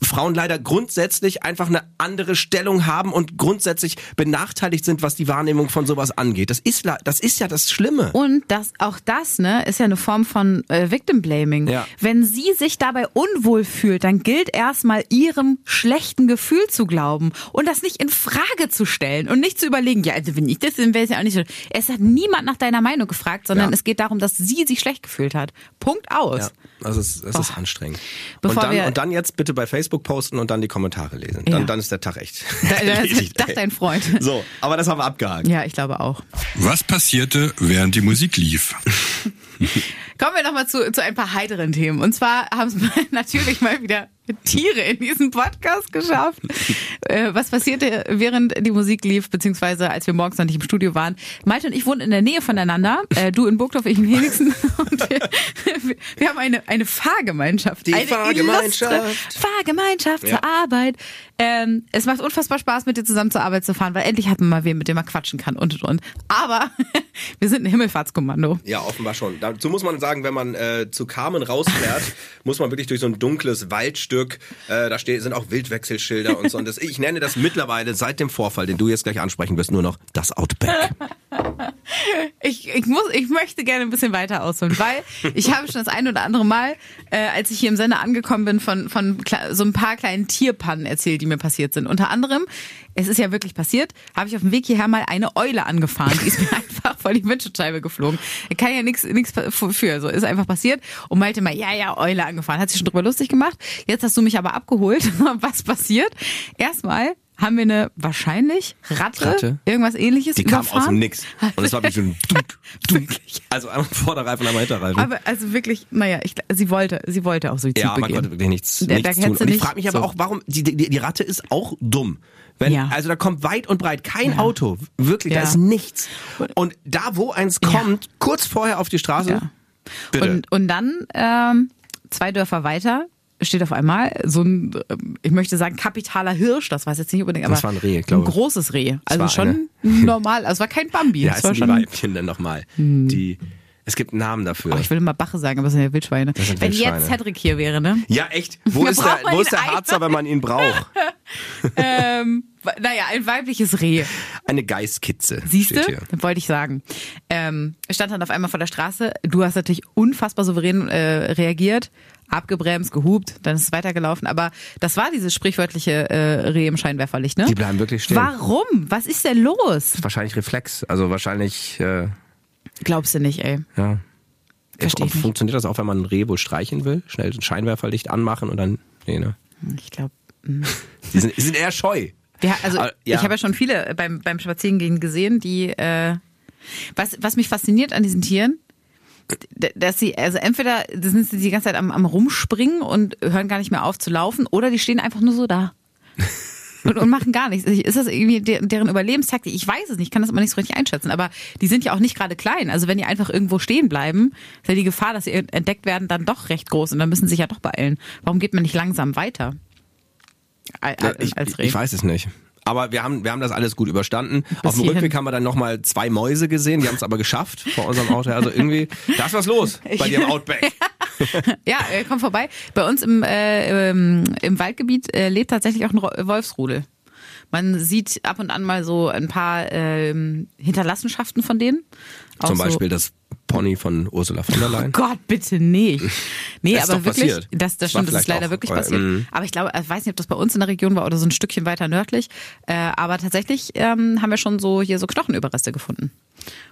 Frauen leider grundsätzlich einfach eine andere Stellung haben und grundsätzlich benachteiligt sind, was die Wahrnehmung von sowas angeht. Das ist, das ist ja das Schlimme. Und das, auch das, ne, ist ja eine Form von äh, Victim Blaming. Ja. Wenn sie sich dabei unwohl fühlt, dann gilt erstmal ihrem schlechten Gefühl zu glauben und das nicht in Frage zu stellen und nicht zu überlegen, ja, also wenn ich das, dann wäre es ja auch nicht so. Es hat niemand nach deiner Meinung gefragt, sondern Ja. es geht darum, dass sie sich schlecht gefühlt hat. Punkt aus. Ja, also es, es ist anstrengend. Bevor und, dann, wir- und dann jetzt bitte bei Facebook posten und dann die Kommentare lesen. Ja. Dann, dann ist der Tag echt. [LAUGHS] Da, da, erledigt, dachte ey. dein Freund. [LAUGHS] So, aber das haben wir abgehakt. Ja, ich glaube auch. Was passierte, während die Musik lief? [LAUGHS] Kommen wir nochmal zu, zu ein paar heiteren Themen. Und zwar haben es [LAUGHS] natürlich mal wieder Tiere in diesem Podcast geschafft. Äh, was passierte, während die Musik lief, beziehungsweise als wir morgens noch nicht im Studio waren? Malte und ich wohnen in der Nähe voneinander. Äh, du in Burgdorf, ich in. [LAUGHS] Und wir, wir haben eine, eine Fahrgemeinschaft. Die eine Fahrgemeinschaft. Fahrgemeinschaft Ja. zur Arbeit. Ähm, es macht unfassbar Spaß, mit dir zusammen zur Arbeit zu fahren, weil endlich hat man mal wen, mit dem man quatschen kann und und und. Aber [LAUGHS] wir sind ein Himmelfahrtskommando. Ja, offenbar schon. Dazu muss man sagen, wenn man äh, zu Carmen rausfährt, [LAUGHS] muss man wirklich durch so ein dunkles Waldstück. Äh, da steht, sind auch Wildwechselschilder und so. Und das, ich nenne das mittlerweile seit dem Vorfall, den du jetzt gleich ansprechen wirst, nur noch das Outback. [LAUGHS] Ich, ich muss, ich möchte gerne ein bisschen weiter ausholen, weil ich habe schon das ein oder andere Mal, äh, als ich hier im Sender angekommen bin, von, von so ein paar kleinen Tierpannen erzählt, die mir passiert sind. Unter anderem, es ist ja wirklich passiert, habe ich auf dem Weg hierher mal eine Eule angefahren. Die ist mir [LAUGHS] einfach vor die Windschutzscheibe geflogen. Kann ja nichts nichts für, so ist einfach passiert. Und meinte mal, ja, ja, Eule angefahren. Hat sich schon drüber lustig gemacht. Jetzt hast du mich aber abgeholt. [LAUGHS] Was passiert? Erstmal haben wir eine wahrscheinlich Ratte, Ratte? irgendwas ähnliches Die kam überfahren. aus dem Nix. Und es war wirklich so ein [LAUGHS] Dunk, Dunk. Also einmal Vorderreifen, einmal Hinterreifen. Aber also wirklich, naja, ich, sie wollte, sie wollte auch Suizid Ja, man konnte wirklich nichts, Da- da nichts tun. hättest du Und ich frage mich aber so- auch, warum, die, die, die Ratte ist auch dumm. Wenn, Ja. Also da kommt weit und breit kein Auto. Wirklich, da Ja. ist nichts. Und da, wo eins kommt, kurz vorher auf die Straße, Ja. Und, und dann ähm, zwei Dörfer weiter steht auf einmal so ein, ich möchte sagen, kapitaler Hirsch, das weiß jetzt nicht unbedingt, aber Das war ein Reh, glaube ein ich. großes Reh. Also schon normal, also es war kein Bambi. Wie es war heißen die schon, Weibchen denn nochmal? Die, Es gibt einen Namen dafür. Oh, ich will immer Bache sagen, aber es sind ja Wildschweine. Sind Wenn Wildschweine. jetzt Cedric hier wäre, ne? ja, echt. Wo Da ist der, wo ist der einfach. Harzer, wenn man ihn braucht? [LAUGHS] ähm, naja, ein weibliches Reh. Eine Geißkitze. Siehst du? wollte ich sagen. Ähm, stand dann auf einmal vor der Straße. Du hast natürlich unfassbar souverän äh, reagiert, abgebremst, gehupt, dann ist es weitergelaufen. Aber das war dieses sprichwörtliche äh, Reh im Scheinwerferlicht, ne? Die bleiben wirklich stehen. Warum? Was ist denn los? Wahrscheinlich Reflex. Also wahrscheinlich, äh, Glaubst du nicht, ey. ja. Versteh ich nicht. Funktioniert das auch, wenn man ein Reh wohl streichen will? Schnell ein Scheinwerferlicht anmachen und dann. Nee, ne? Ich glaube. [LAUGHS] Die sind, sind eher scheu. Ja, also Aber, ja. ich habe ja schon viele beim, beim Spazierengehen gesehen, die äh, was, was mich fasziniert an diesen Tieren, dass sie, also entweder sind sie die ganze Zeit am, am rumspringen und hören gar nicht mehr auf zu laufen, oder die stehen einfach nur so da. [LAUGHS] Und, und machen gar nichts. Ist das irgendwie de- deren Überlebenstaktik? Ich weiß es nicht, kann das immer nicht so richtig einschätzen. Aber die sind ja auch nicht gerade klein. Also wenn die einfach irgendwo stehen bleiben, ist ja die Gefahr, dass sie entdeckt werden, dann doch recht groß. Und dann müssen sie sich ja doch beeilen. Warum geht man nicht langsam weiter? Al- Ja, ich, als ich weiß es nicht. Aber wir haben, wir haben das alles gut überstanden. Auf dem hierhin. Rückweg haben wir dann nochmal zwei Mäuse gesehen. Die haben es aber geschafft vor unserem Auto. Also irgendwie, da ist was los [LAUGHS] bei dir im Outback. [LAUGHS] [LAUGHS] Ja, äh, komm vorbei. Bei uns im, äh, ähm, im Waldgebiet äh, lebt tatsächlich auch ein Wolfsrudel. Man sieht ab und an mal so ein paar ähm, Hinterlassenschaften von denen. Auch Zum so- Beispiel das Pony von Ursula von der Oh Leyen. Gott, bitte nicht. Nee, Das ist aber wirklich, passiert. das, das stimmt, das ist leider auch, wirklich passiert. mm. Aber ich glaube, ich weiß nicht, ob das bei uns in der Region war oder so ein Stückchen weiter nördlich. Äh, aber tatsächlich ähm, haben wir schon so hier so Knochenüberreste gefunden.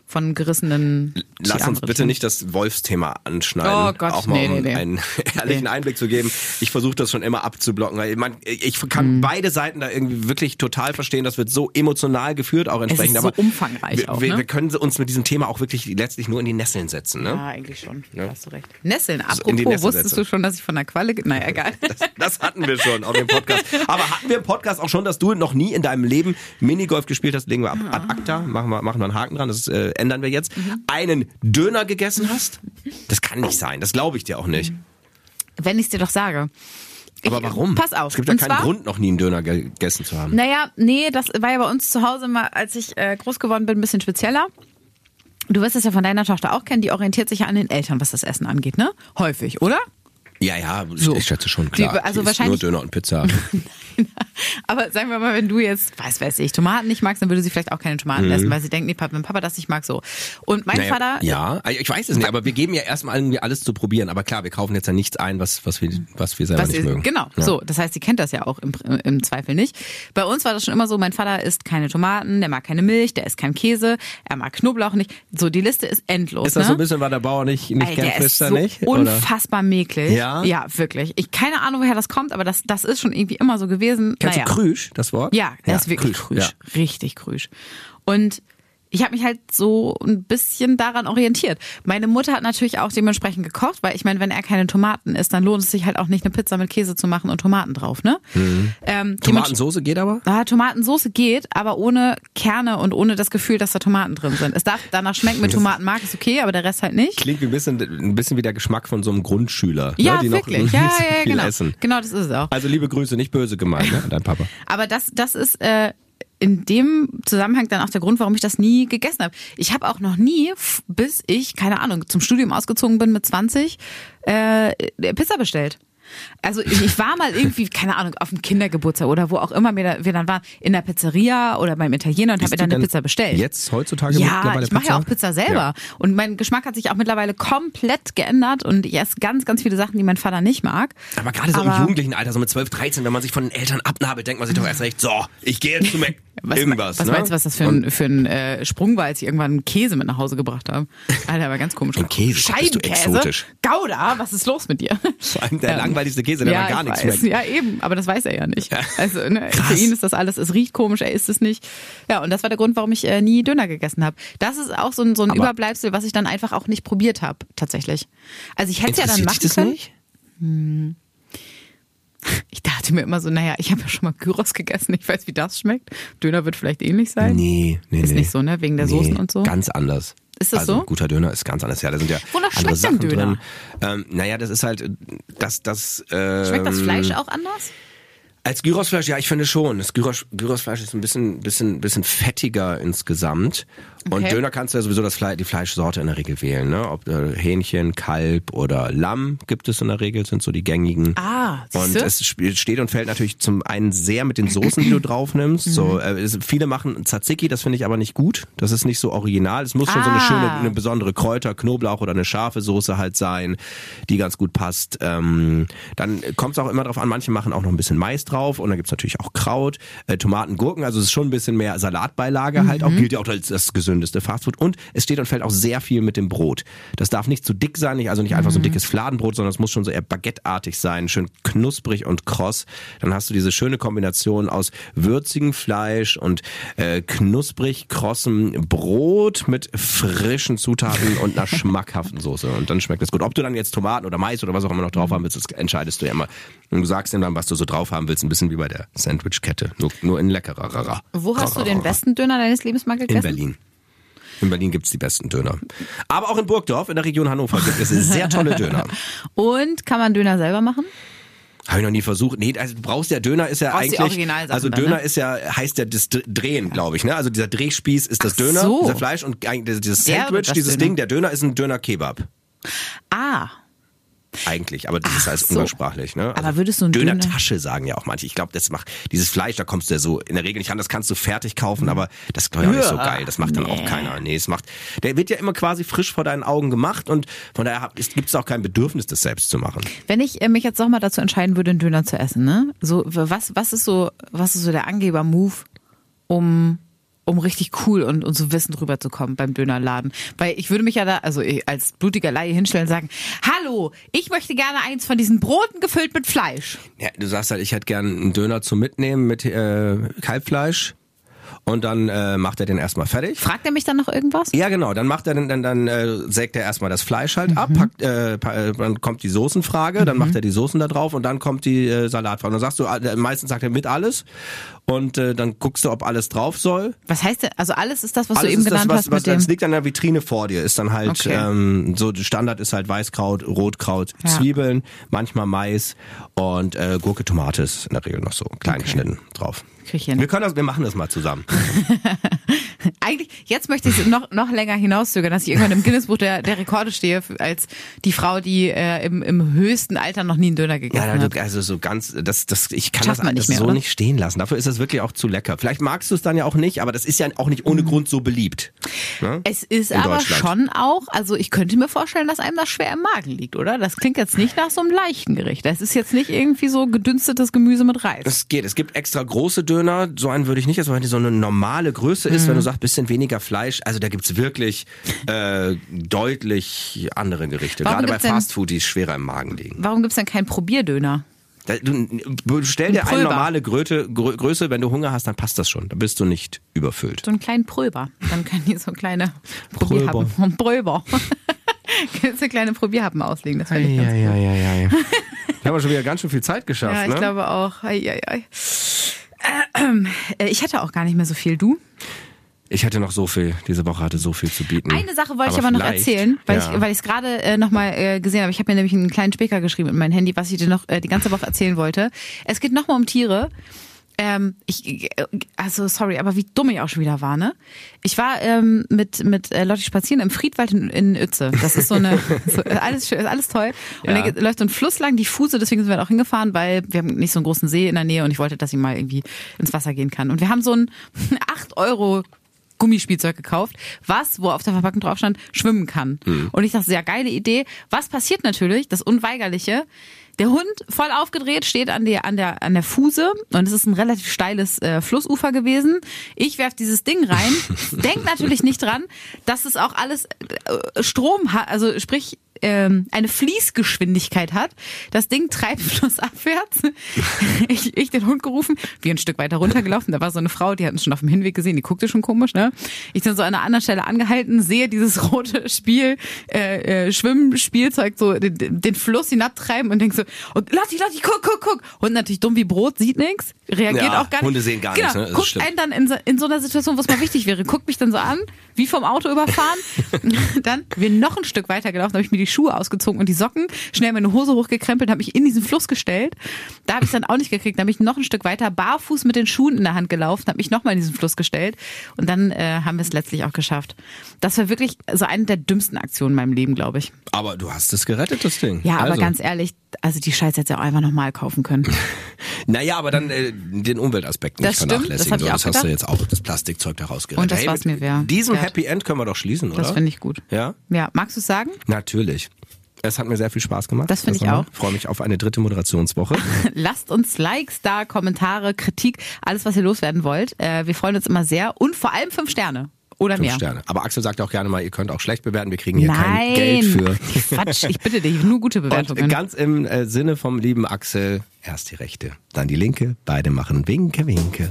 Von gerissenen Lass uns bitte nicht das Wolfsthema anschneiden. Oh Gott, auch mal nee, um nee, einen [LAUGHS] ehrlichen Nee. Einblick zu geben. Ich versuche das schon immer abzublocken. Weil man, ich Mhm. kann beide Seiten da irgendwie wirklich total verstehen. Das wird so emotional geführt auch entsprechend. ist so aber umfangreich wir, auch, wir, ne? wir können uns mit diesem Thema auch wirklich letztlich nur in die Nesseln setzen. Ne? Ja, eigentlich schon. Da hast du recht. Nesseln, die apropos, Nessel wusstest setzen. du schon, dass ich von der Qualle... Naja, [LAUGHS] egal. Das, das hatten wir schon auf dem Podcast. Aber hatten wir im Podcast auch schon, dass du noch nie in deinem Leben Minigolf gespielt hast? Legen wir ab, ad acta, machen wir, machen wir einen Haken dran, das äh, ändern wir jetzt. Mhm. Einen Döner gegessen hast? Das kann nicht sein, das glaube ich dir auch nicht. Wenn ich es dir doch sage. Ich, Aber warum? Pass auf. Es gibt ja Und keinen zwar, Grund, noch nie einen Döner gegessen zu haben. Naja, nee, das war ja bei uns zu Hause mal, als ich äh, groß geworden bin, ein bisschen spezieller. Du wirst es ja von deiner Tochter auch kennen, die orientiert sich ja an den Eltern, was das Essen angeht, ne? Häufig, oder? Ja, ja, So. ich schätze schon, klar. Die- also Die wahrscheinlich- Nur Döner und Pizza. [LAUGHS] Aber sagen wir mal, wenn du jetzt, was weiß ich, Tomaten nicht magst, dann würde sie vielleicht auch keine Tomaten essen, weil sie denkt, nee, Papa, wenn Papa das nicht mag, so. Und mein Mhm. Naja, Vater, Ja, ich weiß es nicht, aber wir geben ja erstmal irgendwie alles zu probieren. Aber klar, wir kaufen jetzt ja nichts ein, was, was, wir, was wir selber Was nicht ihr, mögen. genau, Ja. so. Das heißt, sie kennt das ja auch im, im Zweifel nicht. Bei uns war das schon immer so, mein Vater isst keine Tomaten, der mag keine Milch, der isst kein Käse, er mag Knoblauch nicht. So, die Liste ist endlos. Ist das ne? so ein bisschen, weil der Bauer nicht, nicht Ey, gern der frisst, ist er so nicht? Oder? unfassbar mäklig. Ja? Ja, wirklich. Ich keine Ahnung, woher das kommt, aber das, das ist schon irgendwie immer so gewesen. Kennst naja. du Krüsch, das Wort? Ja, er ist wirklich krüsch. Ja. Richtig krüsch. Und ich habe mich halt so ein bisschen daran orientiert. Meine Mutter hat natürlich auch dementsprechend gekocht, weil ich meine, wenn er keine Tomaten isst, dann lohnt es sich halt auch nicht, eine Pizza mit Käse zu machen und Tomaten drauf, ne? Ähm, dements- Tomatensoße geht aber? Ah, Tomatensoße geht, aber ohne Kerne und ohne das Gefühl, dass da Tomaten drin sind. Es darf danach schmecken mit [LAUGHS] Tomatenmark, ist okay, aber der Rest halt nicht. Klingt ein bisschen, ein bisschen wie der Geschmack von so einem Grundschüler, Ja, ne, die noch wirklich. [LAUGHS] nicht Ja, so ja, ja, viel genau. essen. Genau, das ist es auch. Also liebe Grüße, nicht böse gemeint, ne, an dein Papa. Aber das, das ist äh, in dem Zusammenhang dann auch der Grund, warum ich das nie gegessen habe. Ich habe auch noch nie, bis ich, keine Ahnung, zum Studium ausgezogen bin mit 20, äh, Pizza bestellt. Also ich war mal irgendwie, keine Ahnung, auf dem Kindergeburtstag oder wo auch immer wir, da, wir dann waren, in der Pizzeria oder beim Italiener und habe mir dann eine Pizza bestellt. Jetzt, heutzutage Ja, ich mache ja auch Pizza selber. Und mein Geschmack hat sich auch mittlerweile komplett geändert und ich esse ganz, ganz viele Sachen, die mein Vater nicht mag. Aber gerade so im Aber- jugendlichen Alter, so mit 12, 13, wenn man sich von den Eltern abnabelt, denkt man sich doch erst recht, so, ich gehe jetzt zu Mac. [LAUGHS] Was, Irgendwas. was ne? meinst du, was das für ein, für ein äh, Sprung war, als ich irgendwann einen Käse mit nach Hause gebracht habe? Alter, war ganz komisch. [LAUGHS] Ein Käse, Scheibenkäse? exotisch. Gouda, was ist los mit dir? Vor allem der [LAUGHS] Ähm, langweiligste Käse, der ja, gar ich nichts weiß. schmeckt. Ja, eben, aber das weiß er ja nicht. Also ne, für ihn ist das alles, es riecht komisch, er isst es nicht. Ja, und das war der Grund, warum ich äh, nie Döner gegessen habe. Das ist auch so ein, so ein Aber- Überbleibsel, was ich dann einfach auch nicht probiert habe, tatsächlich. Also ich hätte es ja dann machen das können. nicht? Ich dachte mir immer so, naja, ich habe ja schon mal Gyros gegessen, ich weiß, wie das schmeckt. Döner wird vielleicht ähnlich sein. Nee, nee, Ist nee. nicht so, ne? Wegen der Soßen und so? Ganz anders. Ist das also, so? Ein guter Döner ist ganz anders. Ja, da sind ja Wonach andere schmeckt Sachen denn Döner? drin. Ähm, naja, das ist halt, das, das. Ähm, Schmeckt das Fleisch auch anders? Als Gyrosfleisch, ja, ich finde schon. Das Gyros, Gyrosfleisch ist ein bisschen, bisschen, bisschen fettiger insgesamt. Und Okay. Döner kannst du ja sowieso das Fleisch, die Fleischsorte in der Regel wählen, ne? Ob äh, Hähnchen, Kalb oder Lamm gibt es in der Regel, sind so die gängigen. Ah, Und siehste? es sp- steht und fällt natürlich zum einen sehr mit den Soßen, die du drauf nimmst. Mhm. So, äh, es, viele machen Tzatziki, das finde ich aber nicht gut. Das ist nicht so original. Es muss schon so eine Ah. schöne, eine besondere Kräuter, Knoblauch oder eine scharfe Soße halt sein, die ganz gut passt. Ähm, dann kommt es auch immer drauf an, manche machen auch noch ein bisschen Mais drauf und dann gibt's natürlich auch Kraut, äh, Tomaten, Gurken, also es ist schon ein bisschen mehr Salatbeilage halt auch, gilt ja auch als das gesündeste Fastfood und es steht und fällt auch sehr viel mit dem Brot. Das darf nicht zu dick sein, nicht, also nicht einfach so ein dickes Fladenbrot, sondern es muss schon so eher baguetteartig sein, schön knusprig und kross. Dann hast du diese schöne Kombination aus würzigem Fleisch und äh, knusprig krossem Brot mit frischen Zutaten und einer [LAUGHS] schmackhaften Soße. Und dann schmeckt es gut. Ob du dann jetzt Tomaten oder Mais oder was auch immer noch drauf haben willst, das entscheidest du ja immer. Und du sagst ihm dann, was du so drauf haben willst, ein bisschen wie bei der Sandwich-Kette. Nur, nur in leckerer. Wo hast du den besten Döner deines Lebens mal gegessen? In Berlin. In Berlin gibt's die besten Döner. Aber auch in Burgdorf, in der Region Hannover, gibt es sehr tolle Döner. [LAUGHS] Und kann man Döner selber machen? Habe ich noch nie versucht. Nee, also du brauchst ja Döner ist ja Brauchst eigentlich also dann, Döner ne? ist ja heißt ja das Drehen, glaube ich, ne? Also dieser Drehspieß ist das Ach Döner, so. dieser Fleisch und eigentlich dieses Sandwich, dieses Döner? Ding, der Döner ist ein Döner Kebab. Ah, Eigentlich, aber das ist Ach alles so. umgangssprachlich, ne? Aber würdest du einen Döner- Döner-Tasche sagen ja auch manche. Ich glaube, das macht dieses Fleisch, da kommst du ja so in der Regel nicht ran, das kannst du fertig kaufen, aber das ist ich auch nicht so Ja. geil. Das macht dann auch keiner. Nee, es macht der wird ja immer quasi frisch vor deinen Augen gemacht und von daher gibt es auch kein Bedürfnis das selbst zu machen. wenn ich äh, mich jetzt noch mal dazu entscheiden würde, einen Döner zu essen, ne? So, was, was ist so, was ist so der Angeber-Move, um, um richtig cool und, und so wissend rüberzukommen beim Dönerladen? Weil ich würde mich ja da, also ich als blutiger Laie hinstellen und sagen, hallo, ich möchte gerne eins von diesen Broten gefüllt mit Fleisch. Ja, du sagst halt, ich hätte gern einen Döner zum Mitnehmen mit äh, Kalbfleisch und dann äh, macht er den erstmal fertig. Fragt er mich dann noch irgendwas? Ja, genau. Dann macht er dann, dann, dann äh, sägt er erstmal das Fleisch halt ab, packt, äh, äh, dann kommt die Soßenfrage, dann macht er die Soßen da drauf und dann kommt die äh, Salatfrage. Und dann sagst du, äh, meistens sagt er mit alles und äh, dann guckst du, ob alles drauf soll. Was heißt denn, also alles ist das, was alles du eben ist das, genannt was, hast was, mit dem... das liegt an der Vitrine vor dir. Ist dann halt Okay. ähm, so Standard ist halt Weißkraut, Rotkraut, Ja. Zwiebeln, manchmal Mais und äh, Gurke, Tomate ist in der Regel noch so klein geschnitten drauf. Krieg ich hin. Wir können das, wir machen das mal zusammen. [LAUGHS] [LAUGHS] Eigentlich, jetzt möchte ich es noch, noch länger hinauszögern, dass ich irgendwann im Guinnessbuch der, der Rekorde stehe, als die Frau, die äh, im, im höchsten Alter noch nie einen Döner gegessen Ja, hat. also so ganz, das, das, ich kann Schafft das nicht alles mehr, so oder? nicht stehen lassen. Dafür ist das wirklich auch zu lecker. Vielleicht magst du es dann ja auch nicht, aber das ist ja auch nicht ohne Grund so beliebt. Ne? Es ist In aber schon auch, also ich könnte mir vorstellen, dass einem das schwer im Magen liegt, oder? Das klingt jetzt nicht nach so einem leichten Gericht. Das ist jetzt nicht irgendwie so gedünstetes Gemüse mit Reis. Es geht. Es gibt extra große Döner. So einen würde ich nicht, also wenn die so eine normale Größe ist, wenn Mhm. du sagst, bisschen weniger Fleisch. Also da gibt's wirklich äh, deutlich andere Gerichte. Warum Gerade bei Fastfood, die schwerer im Magen liegen. Warum gibt's denn keinen Probierdöner? Da, du, stell dir Ein eine normale Größe, Grö- Größe, wenn du Hunger hast, dann passt das schon. Da bist du nicht überfüllt. So einen kleinen Pröber. Dann können die so kleine. [LAUGHS] Probierhappen. Pröber. [LAUGHS] Kannst du kleine Probierhappen auslegen. Das finde ich ganz ja, ja, ja, ja. Da haben wir schon wieder ganz schön viel Zeit geschafft, Ja, ich ne? glaube auch. Ei, ei, ei. Ich hätte auch gar nicht mehr so viel. Du? Ich hätte noch so viel, diese Woche hatte so viel zu bieten. Eine Sache wollte ich aber noch erzählen, weil ja. ich weil ich es gerade äh, nochmal äh, gesehen habe. Ich habe mir nämlich einen kleinen Spicker geschrieben in mein Handy, was ich dir noch äh, die ganze Woche erzählen wollte. Es geht nochmal um Tiere. Ähm, ich, äh, also sorry, aber wie dumm ich auch schon wieder war, ne? Ich war ähm, mit mit äh, Lotti spazieren im Friedwald in, in Uetze. Das ist so eine [LAUGHS] so, alles schön, ist alles toll. Und Ja. da läuft so ein Fluss lang, die Fuse, deswegen sind wir auch hingefahren, weil wir haben nicht so einen großen See in der Nähe und ich wollte, dass sie mal irgendwie ins Wasser gehen kann. Und wir haben so ein [LAUGHS] 8 Euro Gummispielzeug gekauft, was, wo auf der Verpackung drauf stand, schwimmen kann. Und ich dachte, sehr geile Idee. Was passiert natürlich? Das Unweigerliche. Der Hund voll aufgedreht steht an der an der an der Fuse und es ist ein relativ steiles äh, Flussufer gewesen. Ich werf dieses Ding rein, [LAUGHS] denk natürlich nicht dran, dass es auch alles äh, Strom hat, also sprich ähm, eine Fließgeschwindigkeit hat. Das Ding treibt [LAUGHS] flussabwärts. Ich, ich den Hund gerufen, wir ein Stück weiter runtergelaufen. Da war so eine Frau, die hatten schon auf dem Hinweg gesehen, die guckte schon komisch. Ne? Ich dann so an einer anderen Stelle angehalten, sehe dieses rote Spiel, äh, äh, Schwimmspielzeug so den, den Fluss hinabtreiben und denk so, und Lotti, Lotti, guck, guck, guck. Hund natürlich dumm wie Brot, sieht nix, reagiert Ja, auch gar nicht. Hunde sehen gar genau, nichts, ne? Guckt stimmt. einen dann in so, in so einer Situation, wo es mal wichtig wäre, guckt mich dann so an, wie vom Auto überfahren. [LAUGHS] dann wir noch ein Stück weiter gelaufen, habe ich mir die Schuhe ausgezogen und die Socken, schnell meine Hose hochgekrempelt, habe mich in diesen Fluss gestellt. Da habe ich dann auch nicht gekriegt, da habe ich noch ein Stück weiter barfuß mit den Schuhen in der Hand gelaufen, habe mich nochmal in diesen Fluss gestellt und dann äh, haben wir es letztlich auch geschafft. Das war wirklich so eine der dümmsten Aktionen in meinem Leben, glaube ich. Aber du hast es gerettet, das Ding. Ja, aber also. ganz ehrlich, also die Scheiße hätte ja auch einfach nochmal kaufen können. [LAUGHS] Naja, aber dann äh, den Umweltaspekt nicht Das stimmt, vernachlässigen. das hab ich so, das hast du jetzt auch das Plastikzeug da rausgerettet. Und das hey, war's mir wert. Diesem Wert. Happy End können wir doch schließen, oder? Das finde ich gut. Ja? Ja, magst du es sagen? Natürlich. Es hat mir sehr viel Spaß gemacht. Das finde ich auch. Ich freue mich auf eine dritte Moderationswoche. [LAUGHS] Lasst uns Likes da, Kommentare, Kritik, alles, was ihr loswerden wollt. Äh, wir freuen uns immer sehr und vor allem fünf Sterne oder Fünf mehr. Sterne. Aber Axel sagt auch gerne mal, ihr könnt auch schlecht bewerten. Wir kriegen hier Nein, kein Geld für. Quatsch, ich bitte dich, nur gute [LAUGHS] Und Bewertungen. ganz im äh, Sinne vom lieben Axel, erst die rechte, dann die linke, beide machen Winke, Winke.